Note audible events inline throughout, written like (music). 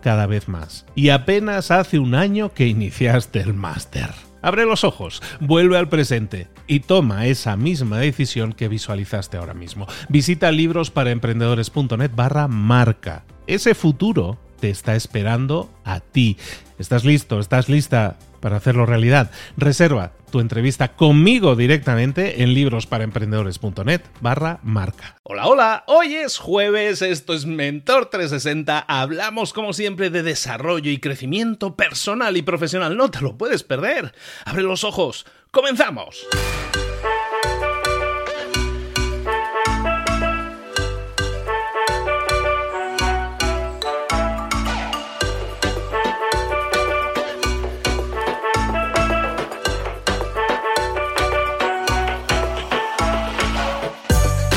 cada vez más. Y apenas hace un año que iniciaste el máster. Abre los ojos, vuelve al presente y toma esa misma decisión que visualizaste ahora mismo. Visita librosparaemprendedores.net barra marca. Ese futuro te está esperando a ti. ¿Estás listo? ¿Estás lista para hacerlo realidad? Reserva tu entrevista conmigo directamente en librosparaemprendedores.net barra marca. Hola, hola, hoy es jueves, esto es Mentor 360, hablamos como siempre de desarrollo y crecimiento personal y profesional, no te lo puedes perder. Abre los ojos, comenzamos.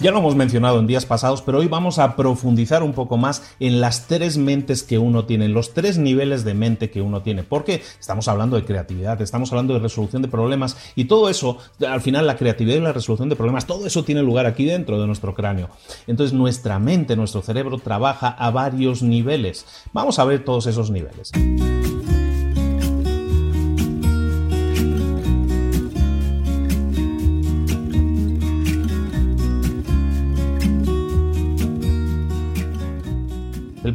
Ya lo hemos mencionado en días pasados, pero hoy vamos a profundizar un poco más en las tres mentes que uno tiene, los tres niveles de mente que uno tiene, porque estamos hablando de creatividad, estamos hablando de resolución de problemas y todo eso, al final la creatividad y la resolución de problemas, todo eso tiene lugar aquí dentro de nuestro cráneo. Entonces nuestra mente, nuestro cerebro trabaja a varios niveles. Vamos a ver todos esos niveles.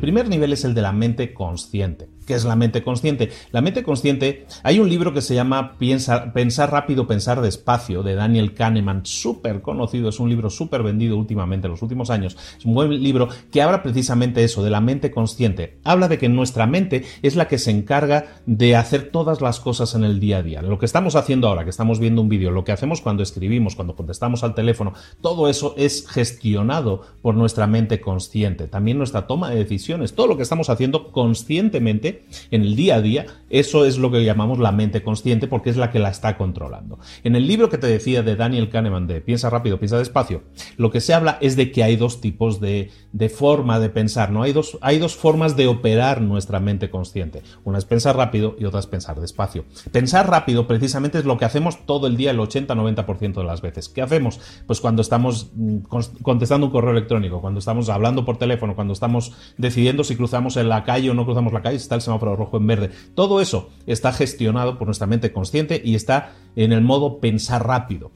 Primer nivel es el de la mente consciente. ¿Qué es la mente consciente? La mente consciente, hay un libro que se llama Pensar rápido, pensar despacio, de Daniel Kahneman, súper conocido, es un libro súper vendido últimamente, en los últimos años. Es un buen libro que habla precisamente eso, de la mente consciente. Habla de que nuestra mente es la que se encarga de hacer todas las cosas en el día a día. Lo que estamos haciendo ahora, que estamos viendo un vídeo, lo que hacemos cuando escribimos, cuando contestamos al teléfono, todo eso es gestionado por nuestra mente consciente. También nuestra toma de decisiones, todo lo que estamos haciendo conscientemente en el día a día, eso es lo que llamamos la mente consciente porque es la que la está controlando. En el libro que te decía de Daniel Kahneman de Piensa rápido, piensa despacio, lo que se habla es de que hay dos tipos de, de forma de pensar, ¿no? Hay dos, hay dos formas de operar nuestra mente consciente. Una es pensar rápido y otra es pensar despacio. Pensar rápido precisamente es lo que hacemos todo el día, el 80-90% de las veces. ¿Qué hacemos? Pues cuando estamos mm, contestando un correo electrónico, cuando estamos hablando por teléfono, cuando estamos decidiendo si cruzamos la calle o no cruzamos la calle, está el semáforo rojo en verde. Todo eso está gestionado por nuestra mente consciente y está en el modo pensar rápido.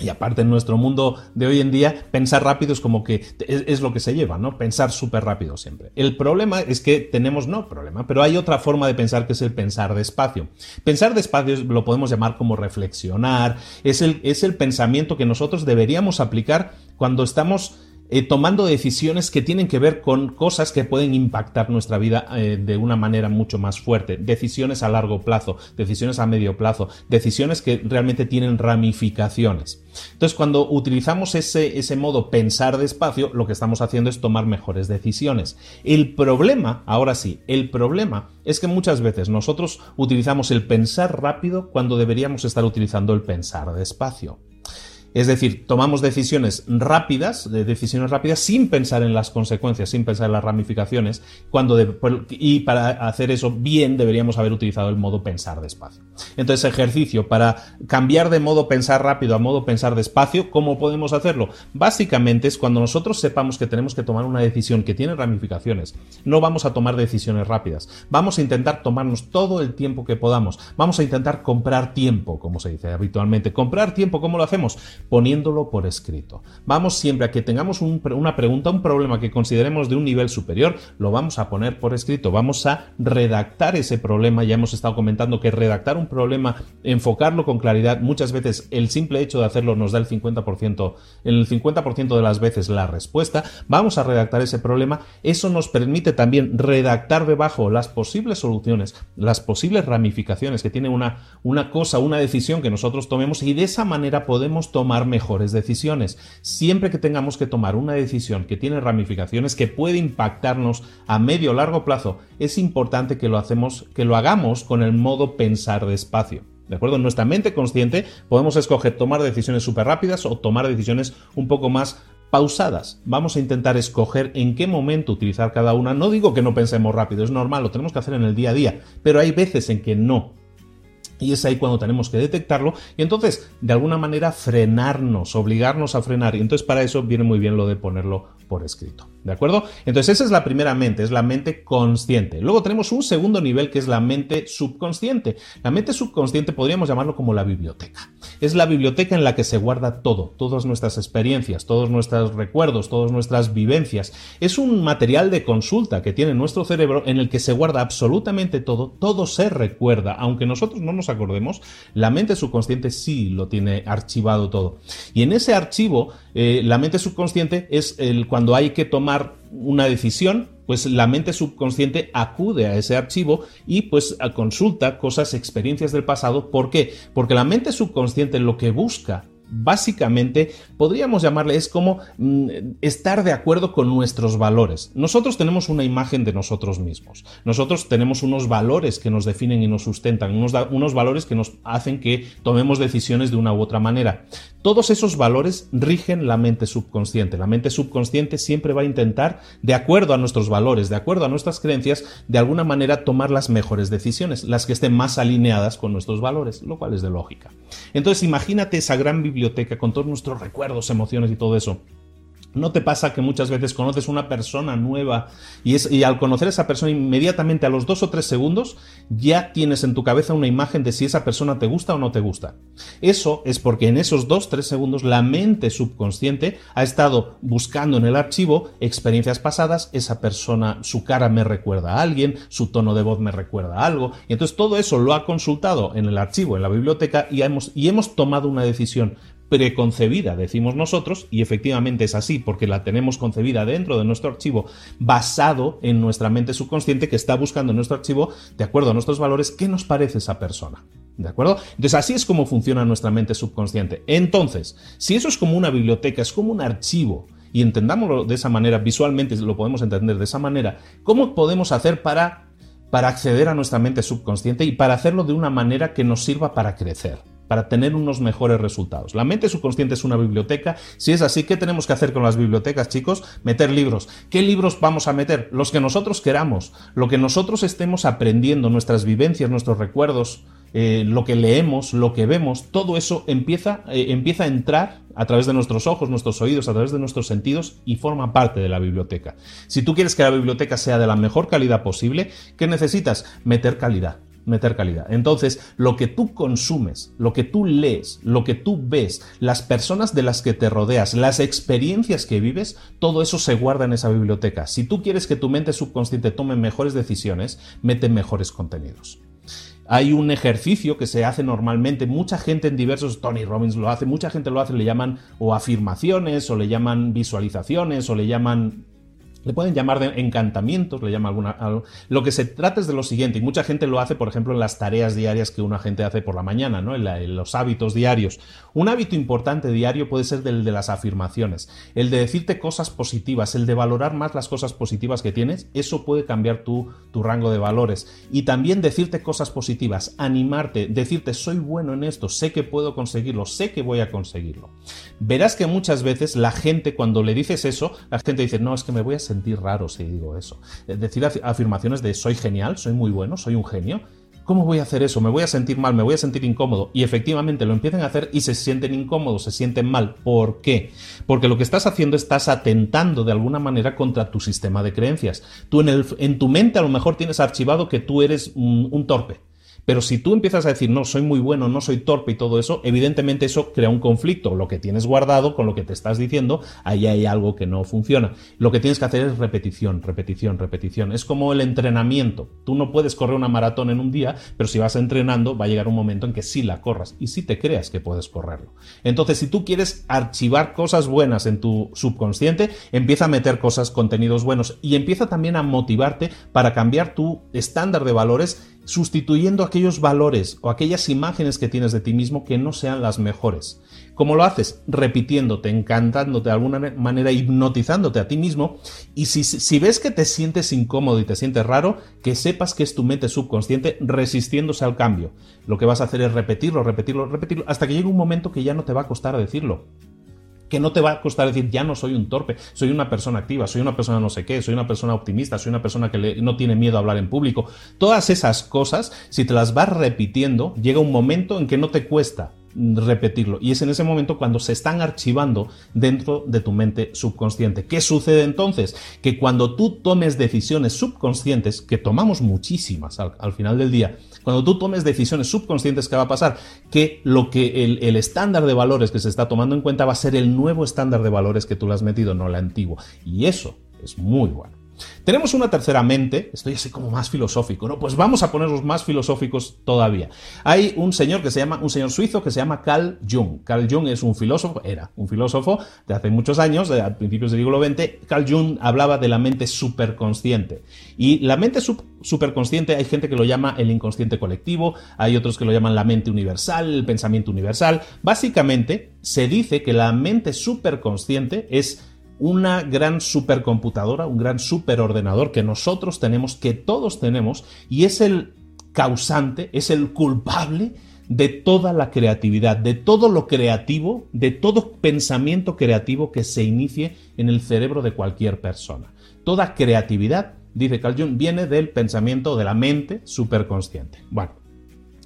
Y aparte en nuestro mundo de hoy en día, pensar rápido es como que es, lo que se lleva, ¿no? Pensar súper rápido siempre. El problema es que tenemos, no problema, pero hay otra forma de pensar que es el pensar despacio. Pensar despacio lo podemos llamar como reflexionar, es el, es el pensamiento que nosotros deberíamos aplicar cuando estamos eh, tomando decisiones que tienen que ver con cosas que pueden impactar nuestra vida eh, de una manera mucho más fuerte. Decisiones a largo plazo, decisiones a medio plazo, decisiones que realmente tienen ramificaciones. Entonces, cuando utilizamos ese, ese modo pensar despacio, lo que estamos haciendo es tomar mejores decisiones. El problema, ahora sí, el problema es que muchas veces nosotros utilizamos el pensar rápido cuando deberíamos estar utilizando el pensar despacio. Es decir, tomamos decisiones rápidas, decisiones rápidas sin pensar en las consecuencias, sin pensar en las ramificaciones, cuando y para hacer eso bien deberíamos haber utilizado el modo pensar despacio. Entonces, ejercicio para cambiar de modo pensar rápido a modo pensar despacio, ¿cómo podemos hacerlo? Básicamente es cuando nosotros sepamos que tenemos que tomar una decisión que tiene ramificaciones. No vamos a tomar decisiones rápidas. Vamos a intentar tomarnos todo el tiempo que podamos. Vamos a intentar comprar tiempo, como se dice habitualmente. Comprar tiempo, ¿cómo lo hacemos? Poniéndolo por escrito. Vamos siempre a que tengamos una pregunta, un problema que consideremos de un nivel superior, lo vamos a poner por escrito, vamos a redactar ese problema, ya hemos estado comentando que redactar un problema, enfocarlo con claridad, muchas veces el simple hecho de hacerlo nos da el 50%, en el 50% de las veces la respuesta, vamos a redactar ese problema, eso nos permite también redactar debajo las posibles soluciones, las posibles ramificaciones que tiene una, una cosa, una decisión que nosotros tomemos y de esa manera podemos tomar mejores decisiones. Siempre que tengamos que tomar una decisión que tiene ramificaciones que puede impactarnos a medio o largo plazo, es importante que lo hacemos, que lo hagamos con el modo pensar despacio. ¿De acuerdo? En nuestra mente consciente podemos escoger tomar decisiones súper rápidas o tomar decisiones un poco más pausadas. Vamos a intentar escoger en qué momento utilizar cada una. No digo que no pensemos rápido, es normal, lo tenemos que hacer en el día a día, pero hay veces en que no. Y es ahí cuando tenemos que detectarlo y entonces, de alguna manera, frenarnos, obligarnos a frenar. Y entonces para eso viene muy bien lo de ponerlo por escrito. ¿De acuerdo? Entonces esa es la primera mente, es la mente consciente. Luego tenemos un segundo nivel que es la mente subconsciente. La mente subconsciente podríamos llamarlo como la biblioteca. Es la biblioteca en la que se guarda todo, todas nuestras experiencias, todos nuestros recuerdos, todas nuestras vivencias. Es un material de consulta que tiene nuestro cerebro en el que se guarda absolutamente todo, todo se recuerda, aunque nosotros no nos acordemos, la mente subconsciente sí lo tiene archivado todo. Y en ese archivo, eh, la mente subconsciente es el cuando hay que tomar una decisión, pues la mente subconsciente acude a ese archivo y pues consulta cosas, experiencias del pasado. ¿Por qué? Porque la mente subconsciente lo que busca básicamente podríamos llamarle es como mm, estar de acuerdo con nuestros valores. Nosotros tenemos una imagen de nosotros mismos. Nosotros tenemos unos valores que nos definen y nos sustentan, unos, unos valores que nos hacen que tomemos decisiones de una u otra manera. Todos esos valores rigen la mente subconsciente. La mente subconsciente siempre va a intentar, de acuerdo a nuestros valores, de acuerdo a nuestras creencias, de alguna manera tomar las mejores decisiones, las que estén más alineadas con nuestros valores, lo cual es de lógica. Entonces imagínate esa gran biblioteca con todos nuestros recuerdos, emociones y todo eso ¿No te pasa que muchas veces conoces una persona nueva y, es, y al conocer a esa persona inmediatamente a los dos o tres segundos ya tienes en tu cabeza una imagen de si esa persona te gusta o no te gusta? Eso es porque en esos dos tres segundos la mente subconsciente ha estado buscando en el archivo experiencias pasadas, esa persona, su cara me recuerda a alguien, su tono de voz me recuerda a algo, y entonces todo eso lo ha consultado en el archivo, en la biblioteca, y hemos, y hemos tomado una decisión preconcebida, decimos nosotros, y efectivamente es así, porque la tenemos concebida dentro de nuestro archivo, basado en nuestra mente subconsciente que está buscando en nuestro archivo, de acuerdo a nuestros valores, qué nos parece esa persona. ¿De acuerdo? Entonces así es como funciona nuestra mente subconsciente. Entonces, si eso es como una biblioteca, es como un archivo, y entendámoslo de esa manera, visualmente lo podemos entender de esa manera, ¿cómo podemos hacer para para acceder a nuestra mente subconsciente y para hacerlo de una manera que nos sirva para crecer para tener unos mejores resultados. La mente subconsciente es una biblioteca. Si es así, ¿qué tenemos que hacer con las bibliotecas, chicos? Meter libros. ¿Qué libros vamos a meter? Los que nosotros queramos, lo que nosotros estemos aprendiendo, nuestras vivencias, nuestros recuerdos, eh, lo que leemos, lo que vemos, todo eso empieza, eh, empieza a entrar a través de nuestros ojos, nuestros oídos, a través de nuestros sentidos y forma parte de la biblioteca. Si tú quieres que la biblioteca sea de la mejor calidad posible, ¿qué necesitas? Meter calidad meter calidad. Entonces, lo que tú consumes, lo que tú lees, lo que tú ves, las personas de las que te rodeas, las experiencias que vives, todo eso se guarda en esa biblioteca. Si tú quieres que tu mente subconsciente tome mejores decisiones, mete mejores contenidos. Hay un ejercicio que se hace normalmente, mucha gente en diversos, Tony Robbins lo hace, mucha gente lo hace, le llaman o afirmaciones, o le llaman visualizaciones, o le llaman le pueden llamar de encantamientos, le llama alguna. Lo que se trata es de lo siguiente, y mucha gente lo hace, por ejemplo, en las tareas diarias que una gente hace por la mañana, ¿no? En, los hábitos diarios. Un hábito importante diario puede ser el de las afirmaciones, el de decirte cosas positivas, el de valorar más las cosas positivas que tienes, eso puede cambiar tu, rango de valores. Y también decirte cosas positivas, animarte, decirte soy bueno en esto, sé que puedo conseguirlo, sé que voy a conseguirlo. Verás que muchas veces la gente, cuando le dices eso, la gente dice, no, es que me voy a sentir raro si digo eso. Decir afirmaciones de soy genial, soy muy bueno, soy un genio. ¿Cómo voy a hacer eso? Me voy a sentir mal, me voy a sentir incómodo. Y efectivamente lo empiezan a hacer y se sienten incómodos, se sienten mal. ¿Por qué? Porque lo que estás haciendo estás atentando de alguna manera contra tu sistema de creencias. Tú en, el, en tu mente a lo mejor tienes archivado que tú eres un torpe pero si tú empiezas a decir, no, soy muy bueno, no soy torpe y todo eso, evidentemente eso crea un conflicto. Lo que tienes guardado con lo que te estás diciendo, ahí hay algo que no funciona. Lo que tienes que hacer es repetición, repetición, repetición. Es como el entrenamiento. Tú no puedes correr una maratón en un día, pero si vas entrenando va a llegar un momento en que sí la corras y sí te creas que puedes correrlo. Entonces, si tú quieres archivar cosas buenas en tu subconsciente, empieza a meter cosas, contenidos buenos y empieza también a motivarte para cambiar tu estándar de valores sustituyendo aquellos valores o aquellas imágenes que tienes de ti mismo que no sean las mejores. ¿Cómo lo haces? Repitiéndote, encantándote de alguna manera, hipnotizándote a ti mismo. Y si, si, ves que te sientes incómodo y te sientes raro, que sepas que es tu mente subconsciente resistiéndose al cambio. Lo que vas a hacer es repetirlo, repetirlo, repetirlo, hasta que llegue un momento que ya no te va a costar decirlo que no te va a costar decir, ya no soy un torpe, soy una persona activa, soy una persona no sé qué, soy una persona optimista, soy una persona que no tiene miedo a hablar en público. Todas esas cosas, si te las vas repitiendo, llega un momento en que no te cuesta repetirlo. Y es en ese momento cuando se están archivando dentro de tu mente subconsciente. ¿Qué sucede entonces? Que cuando tú tomes decisiones subconscientes, que tomamos muchísimas al, final del día, cuando tú tomes decisiones subconscientes, ¿qué va a pasar? Que lo que el, el estándar de valores que se está tomando en cuenta va a ser el nuevo estándar de valores que tú le has metido, no el antiguo. Y eso es muy bueno. Tenemos una tercera mente, estoy así como más filosófico, ¿no? Pues vamos a ponernos más filosóficos todavía. Hay un señor que se llama, un señor suizo que se llama Carl Jung. Carl Jung es un filósofo, era un filósofo de hace muchos años, de, a principios del siglo XX. Carl Jung hablaba de la mente superconsciente. Y la mente superconsciente hay gente que lo llama el inconsciente colectivo, hay otros que lo llaman la mente universal, el pensamiento universal. Básicamente se dice que la mente superconsciente es una gran supercomputadora, un gran superordenador que nosotros tenemos, que todos tenemos, y es el causante, es el culpable de toda la creatividad, de todo lo creativo, de todo pensamiento creativo que se inicie en el cerebro de cualquier persona. Toda creatividad, dice Carl Jung, viene del pensamiento de la mente superconsciente. Bueno,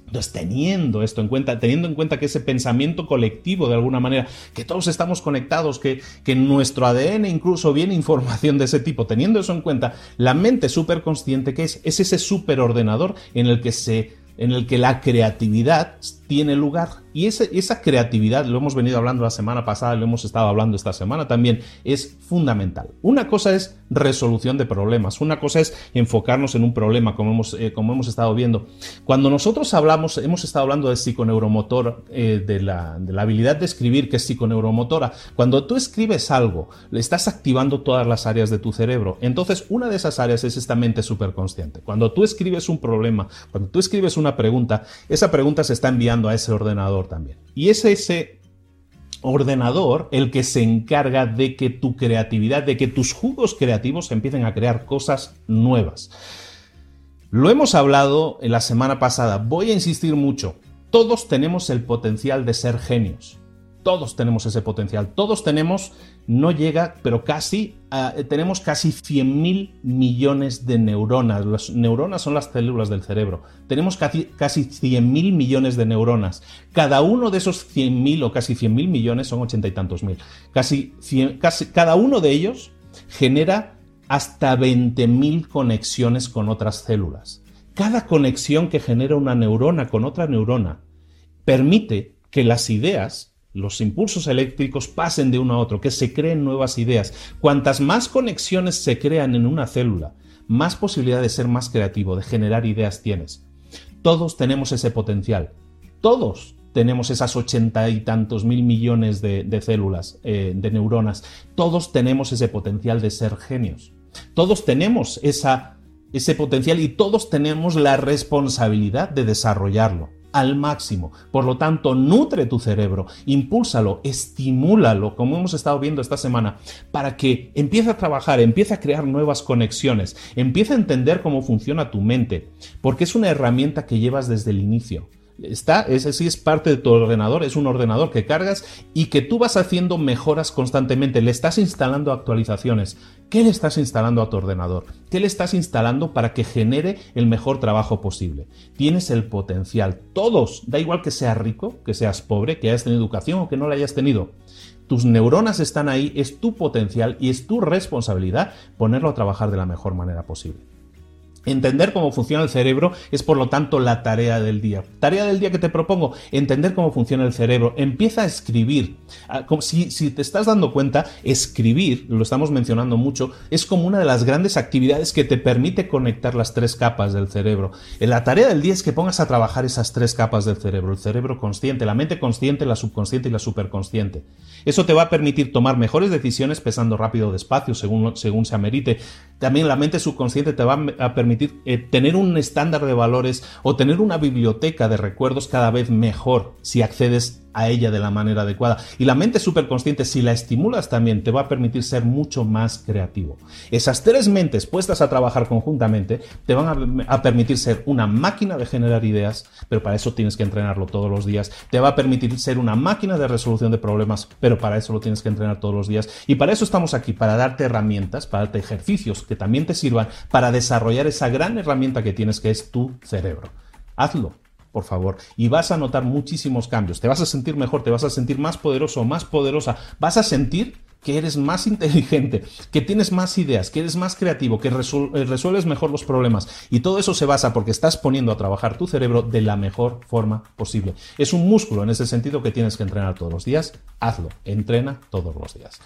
entonces, teniendo esto en cuenta, teniendo en cuenta que ese pensamiento colectivo, de alguna manera, que todos estamos conectados, que, que en nuestro ADN incluso viene información de ese tipo, teniendo eso en cuenta, la mente superconsciente, que es? Es ese superordenador en el que se en el que la creatividad tiene lugar. Y esa creatividad, lo hemos venido hablando la semana pasada, lo hemos estado hablando esta semana también, es fundamental. Una cosa es resolución de problemas, una cosa es enfocarnos en un problema, como hemos, eh, como hemos estado viendo. Cuando nosotros hablamos, hemos estado hablando de psiconeuromotor, eh, de, la, de la habilidad de escribir, que es psiconeuromotora. Cuando tú escribes algo, le estás activando todas las áreas de tu cerebro. Entonces, una de esas áreas es esta mente superconsciente. Cuando tú escribes un problema, cuando tú escribes una pregunta, esa pregunta se está enviando a ese ordenador también. Y es ese ordenador el que se encarga de que tu creatividad, de que tus jugos creativos empiecen a crear cosas nuevas. Lo hemos hablado en la semana pasada, voy a insistir mucho. Todos tenemos el potencial de ser genios. Todos tenemos ese potencial. Todos tenemos, no llega, pero casi, uh, tenemos casi 100.000 millones de neuronas. Las neuronas son las células del cerebro. Tenemos casi, casi 100.000 millones de neuronas. Cada uno de esos 100.000 o casi 100.000 millones son ochenta y tantos mil. Casi, 100, casi cada uno de ellos genera hasta 20.000 conexiones con otras células. Cada conexión que genera una neurona con otra neurona permite que las ideas, los impulsos eléctricos pasen de uno a otro, que se creen nuevas ideas. Cuantas más conexiones se crean en una célula, más posibilidad de ser más creativo, de generar ideas tienes. Todos tenemos ese potencial. Todos tenemos esas ochenta y tantos mil millones de, células, eh, de neuronas. Todos tenemos ese potencial de ser genios. Todos tenemos esa, ese potencial y todos tenemos la responsabilidad de desarrollarlo al máximo. Por lo tanto, nutre tu cerebro, impúlsalo, estimúlalo, como hemos estado viendo esta semana, para que empiece a trabajar, empiece a crear nuevas conexiones, empiece a entender cómo funciona tu mente, porque es una herramienta que llevas desde el inicio. Está, ese sí es parte de tu ordenador, es un ordenador que cargas y que tú vas haciendo mejoras constantemente, le estás instalando actualizaciones. ¿Qué le estás instalando a tu ordenador? ¿Qué le estás instalando para que genere el mejor trabajo posible? Tienes el potencial, todos, da igual que seas rico, que seas pobre, que hayas tenido educación o que no la hayas tenido. Tus neuronas están ahí, es tu potencial y es tu responsabilidad ponerlo a trabajar de la mejor manera posible. Entender cómo funciona el cerebro es por lo tanto la tarea del día. Tarea del día que te propongo, entender cómo funciona el cerebro. Empieza a escribir. Ah, si, si, te estás dando cuenta, escribir, lo estamos mencionando mucho, es como una de las grandes actividades que te permite conectar las tres capas del cerebro. La tarea del día es que pongas a trabajar esas tres capas del cerebro. El cerebro consciente, la mente consciente, la subconsciente y la superconsciente. Eso te va a permitir tomar mejores decisiones pesando rápido despacio según, según se amerite. También la mente subconsciente te va a permitir eh, tener un estándar de valores o tener una biblioteca de recuerdos cada vez mejor si accedes a ella de la manera adecuada. Y la mente superconsciente, si la estimulas también, te va a permitir ser mucho más creativo. Esas tres mentes puestas a trabajar conjuntamente te van a, a, permitir ser una máquina de generar ideas, pero para eso tienes que entrenarlo todos los días. Te va a permitir ser una máquina de resolución de problemas, pero para eso lo tienes que entrenar todos los días. Y para eso estamos aquí, para darte herramientas, para darte ejercicios que también te sirvan para desarrollar esa gran herramienta que tienes que es tu cerebro. Hazlo, por favor. Y vas a notar muchísimos cambios. Te vas a sentir mejor, te vas a sentir más poderoso, más poderosa. Vas a sentir que eres más (laughs) inteligente, que tienes más ideas, que eres más creativo, que eh, resuelves mejor los problemas. Y todo eso se basa porque estás poniendo a trabajar tu cerebro de la mejor forma posible. Es un músculo en ese sentido que tienes que entrenar todos los días. Hazlo, entrena todos los días.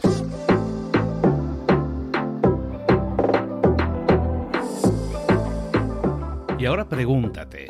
Y ahora pregúntate,